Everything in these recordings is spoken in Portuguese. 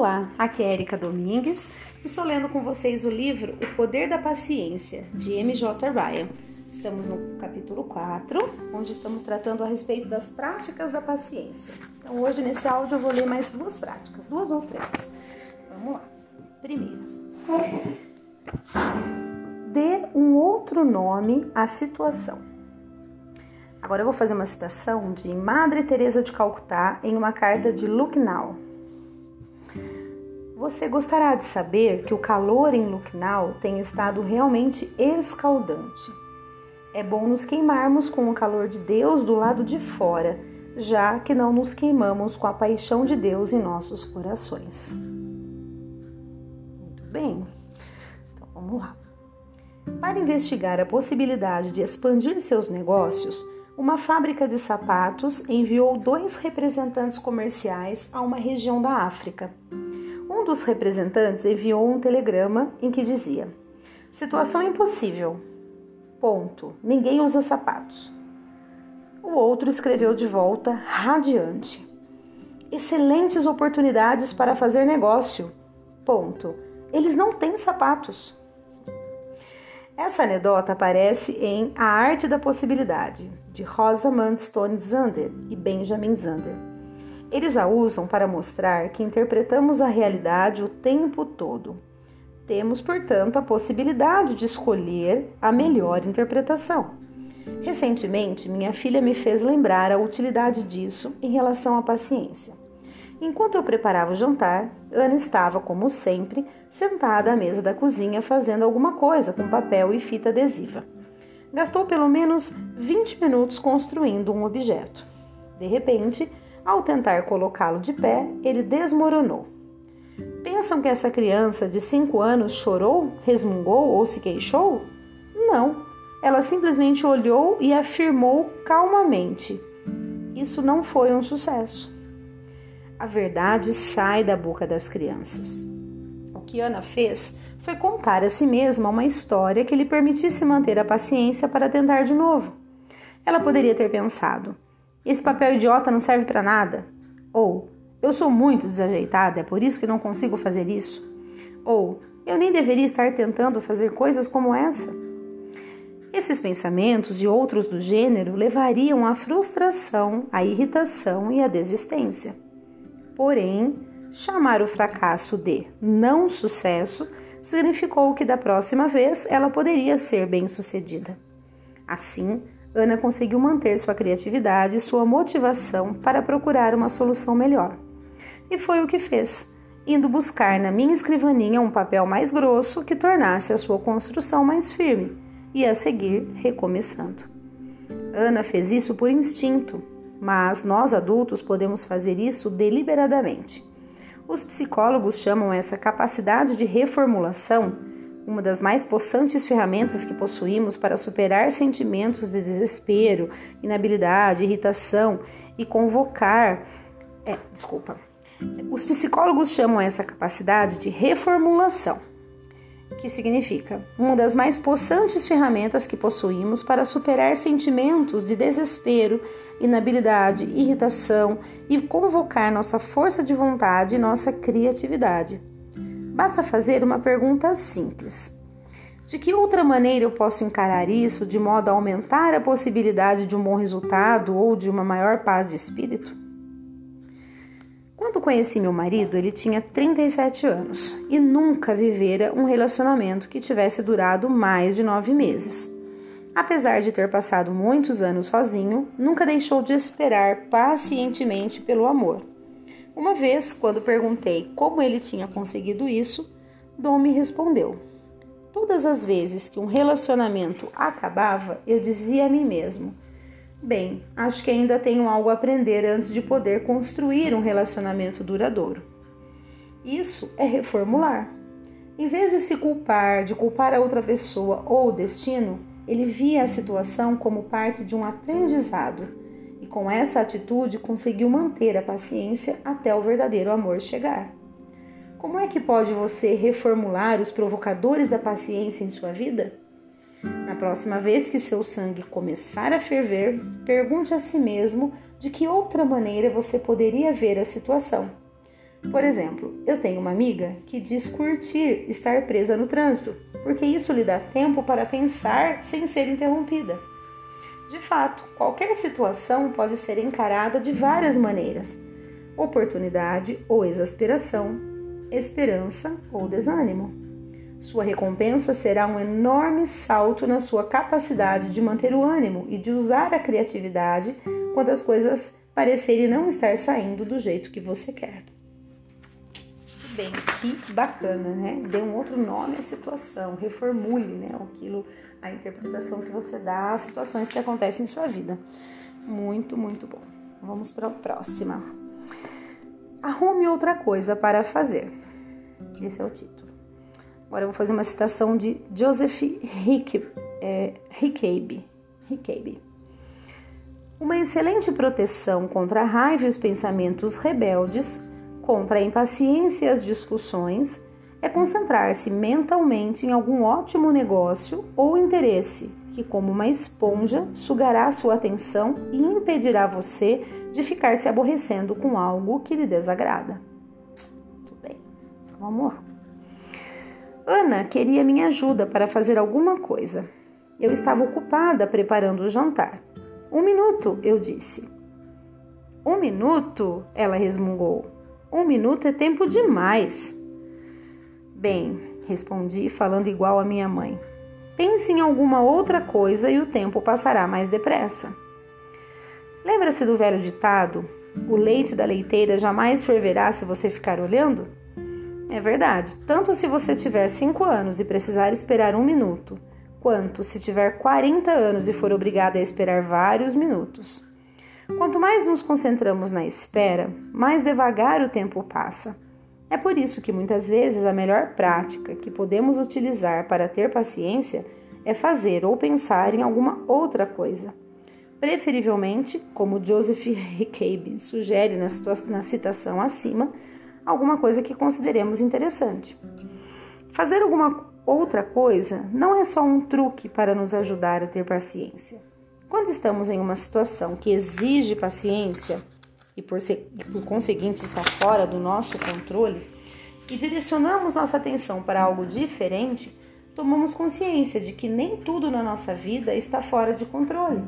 Olá, aqui é Erika Domingues e estou lendo com vocês o livro O Poder da Paciência, de M.J. Ryan. Estamos no capítulo 4, onde estamos tratando a respeito das práticas da paciência. Então, hoje nesse áudio eu vou ler mais duas práticas, duas ou três. Vamos lá. Primeira. Dê um outro nome à situação. Agora eu vou fazer uma citação de Madre Teresa de Calcutá em uma carta de Lucknow. Você gostará de saber que o calor em Lucknow tem estado realmente escaldante. É bom nos queimarmos com o calor de Deus do lado de fora, já que não nos queimamos com a paixão de Deus em nossos corações. Muito bem, então vamos lá. Para investigar a possibilidade de expandir seus negócios, uma fábrica de sapatos enviou dois representantes comerciais a uma região da África. Um dos representantes enviou um telegrama em que dizia: Situação impossível. Ponto. Ninguém usa sapatos. O outro escreveu de volta, radiante: Excelentes oportunidades para fazer negócio. Ponto. Eles não têm sapatos. Essa anedota aparece em A Arte da Possibilidade, de Rosamund Stone Zander e Benjamin Zander. Eles a usam para mostrar que interpretamos a realidade o tempo todo. Temos, portanto, a possibilidade de escolher a melhor interpretação. Recentemente, minha filha me fez lembrar a utilidade disso em relação à paciência. Enquanto eu preparava o jantar, Ana estava, como sempre, sentada à mesa da cozinha fazendo alguma coisa com papel e fita adesiva. Gastou pelo menos 20 minutos construindo um objeto. De repente, ao tentar colocá-lo de pé, ele desmoronou. Pensam que essa criança de 5 anos chorou, resmungou ou se queixou? Não. Ela simplesmente olhou e afirmou calmamente: Isso não foi um sucesso. A verdade sai da boca das crianças. O que Ana fez foi contar a si mesma uma história que lhe permitisse manter a paciência para tentar de novo. Ela poderia ter pensado: esse papel idiota não serve para nada. Ou eu sou muito desajeitada, é por isso que não consigo fazer isso. Ou eu nem deveria estar tentando fazer coisas como essa. Esses pensamentos e outros do gênero levariam à frustração, à irritação e à desistência. Porém, chamar o fracasso de não sucesso significou que da próxima vez ela poderia ser bem-sucedida. Assim, Ana conseguiu manter sua criatividade e sua motivação para procurar uma solução melhor. E foi o que fez, indo buscar na minha escrivaninha um papel mais grosso que tornasse a sua construção mais firme e a seguir recomeçando. Ana fez isso por instinto, mas nós adultos podemos fazer isso deliberadamente. Os psicólogos chamam essa capacidade de reformulação uma das mais possantes ferramentas que possuímos para superar sentimentos de desespero, inabilidade, irritação e convocar. É, desculpa. Os psicólogos chamam essa capacidade de reformulação, que significa uma das mais possantes ferramentas que possuímos para superar sentimentos de desespero, inabilidade, irritação e convocar nossa força de vontade e nossa criatividade. Basta fazer uma pergunta simples. De que outra maneira eu posso encarar isso de modo a aumentar a possibilidade de um bom resultado ou de uma maior paz de espírito? Quando conheci meu marido, ele tinha 37 anos e nunca vivera um relacionamento que tivesse durado mais de nove meses. Apesar de ter passado muitos anos sozinho, nunca deixou de esperar pacientemente pelo amor. Uma vez, quando perguntei como ele tinha conseguido isso, Dom me respondeu: Todas as vezes que um relacionamento acabava, eu dizia a mim mesmo: Bem, acho que ainda tenho algo a aprender antes de poder construir um relacionamento duradouro. Isso é reformular. Em vez de se culpar, de culpar a outra pessoa ou o destino, ele via a situação como parte de um aprendizado com essa atitude conseguiu manter a paciência até o verdadeiro amor chegar. Como é que pode você reformular os provocadores da paciência em sua vida? Na próxima vez que seu sangue começar a ferver, pergunte a si mesmo de que outra maneira você poderia ver a situação. Por exemplo, eu tenho uma amiga que diz curtir estar presa no trânsito, porque isso lhe dá tempo para pensar sem ser interrompida. De fato, qualquer situação pode ser encarada de várias maneiras: oportunidade ou exasperação, esperança ou desânimo. Sua recompensa será um enorme salto na sua capacidade de manter o ânimo e de usar a criatividade quando as coisas parecerem não estar saindo do jeito que você quer. Bem, que bacana, né? Dê um outro nome à situação, reformule, né? Aquilo, a interpretação que você dá às situações que acontecem em sua vida. Muito, muito bom. Vamos para a próxima. Arrume outra coisa para fazer. Esse é o título. Agora eu vou fazer uma citação de Joseph Hick, é, Hickaby. Uma excelente proteção contra a raiva e os pensamentos rebeldes, contra a impaciência e as discussões, é concentrar-se mentalmente em algum ótimo negócio ou interesse que, como uma esponja, sugará sua atenção e impedirá você de ficar se aborrecendo com algo que lhe desagrada. Muito bem, vamos lá. Ana queria minha ajuda para fazer alguma coisa. Eu estava ocupada preparando o jantar. Um minuto, eu disse. Um minuto? Ela resmungou. Um minuto é tempo demais. Bem, respondi, falando igual a minha mãe. Pense em alguma outra coisa e o tempo passará mais depressa. Lembra-se do velho ditado: o leite da leiteira jamais ferverá se você ficar olhando? É verdade, tanto se você tiver 5 anos e precisar esperar um minuto, quanto se tiver 40 anos e for obrigada a esperar vários minutos. Quanto mais nos concentramos na espera, mais devagar o tempo passa. É por isso que muitas vezes a melhor prática que podemos utilizar para ter paciência é fazer ou pensar em alguma outra coisa. Preferivelmente, como Joseph Hickabe sugere na, na citação acima, alguma coisa que consideremos interessante. Fazer alguma outra coisa não é só um truque para nos ajudar a ter paciência. Quando estamos em uma situação que exige paciência e por, ser, e por conseguinte está fora do nosso controle e direcionamos nossa atenção para algo diferente, tomamos consciência de que nem tudo na nossa vida está fora de controle.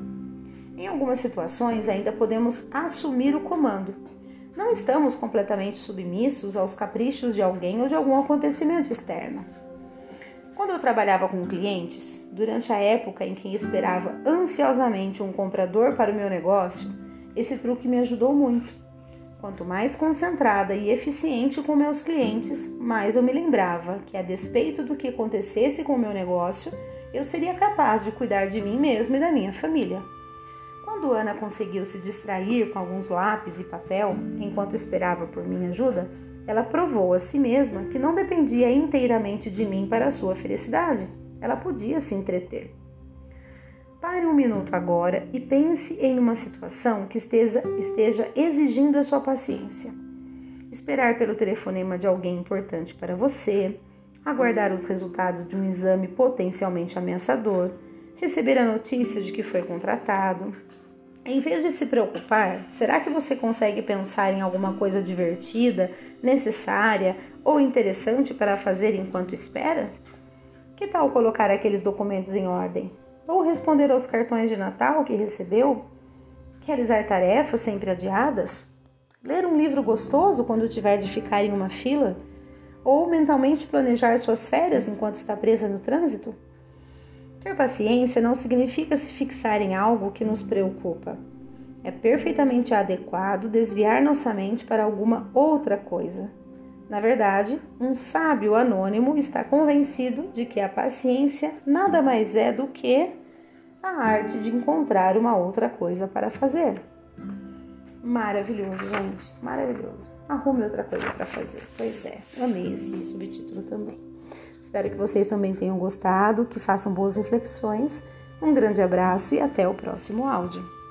Em algumas situações, ainda podemos assumir o comando não estamos completamente submissos aos caprichos de alguém ou de algum acontecimento externo. Quando eu trabalhava com clientes, durante a época em que esperava ansiosamente um comprador para o meu negócio, esse truque me ajudou muito. Quanto mais concentrada e eficiente com meus clientes, mais eu me lembrava que, a despeito do que acontecesse com o meu negócio, eu seria capaz de cuidar de mim mesma e da minha família. Quando Ana conseguiu se distrair com alguns lápis e papel enquanto esperava por minha ajuda, ela provou a si mesma que não dependia inteiramente de mim para a sua felicidade. Ela podia se entreter. Pare um minuto agora e pense em uma situação que esteja, esteja exigindo a sua paciência. Esperar pelo telefonema de alguém importante para você, aguardar os resultados de um exame potencialmente ameaçador, receber a notícia de que foi contratado, em vez de se preocupar, será que você consegue pensar em alguma coisa divertida, necessária ou interessante para fazer enquanto espera? Que tal colocar aqueles documentos em ordem? Ou responder aos cartões de Natal que recebeu? Realizar tarefas sempre adiadas? Ler um livro gostoso quando tiver de ficar em uma fila? Ou mentalmente planejar suas férias enquanto está presa no trânsito? Ter paciência não significa se fixar em algo que nos preocupa. É perfeitamente adequado desviar nossa mente para alguma outra coisa. Na verdade, um sábio anônimo está convencido de que a paciência nada mais é do que a arte de encontrar uma outra coisa para fazer. Maravilhoso, gente, maravilhoso. Arrume outra coisa para fazer. Pois é, amei esse subtítulo também. Espero que vocês também tenham gostado, que façam boas reflexões. Um grande abraço e até o próximo áudio.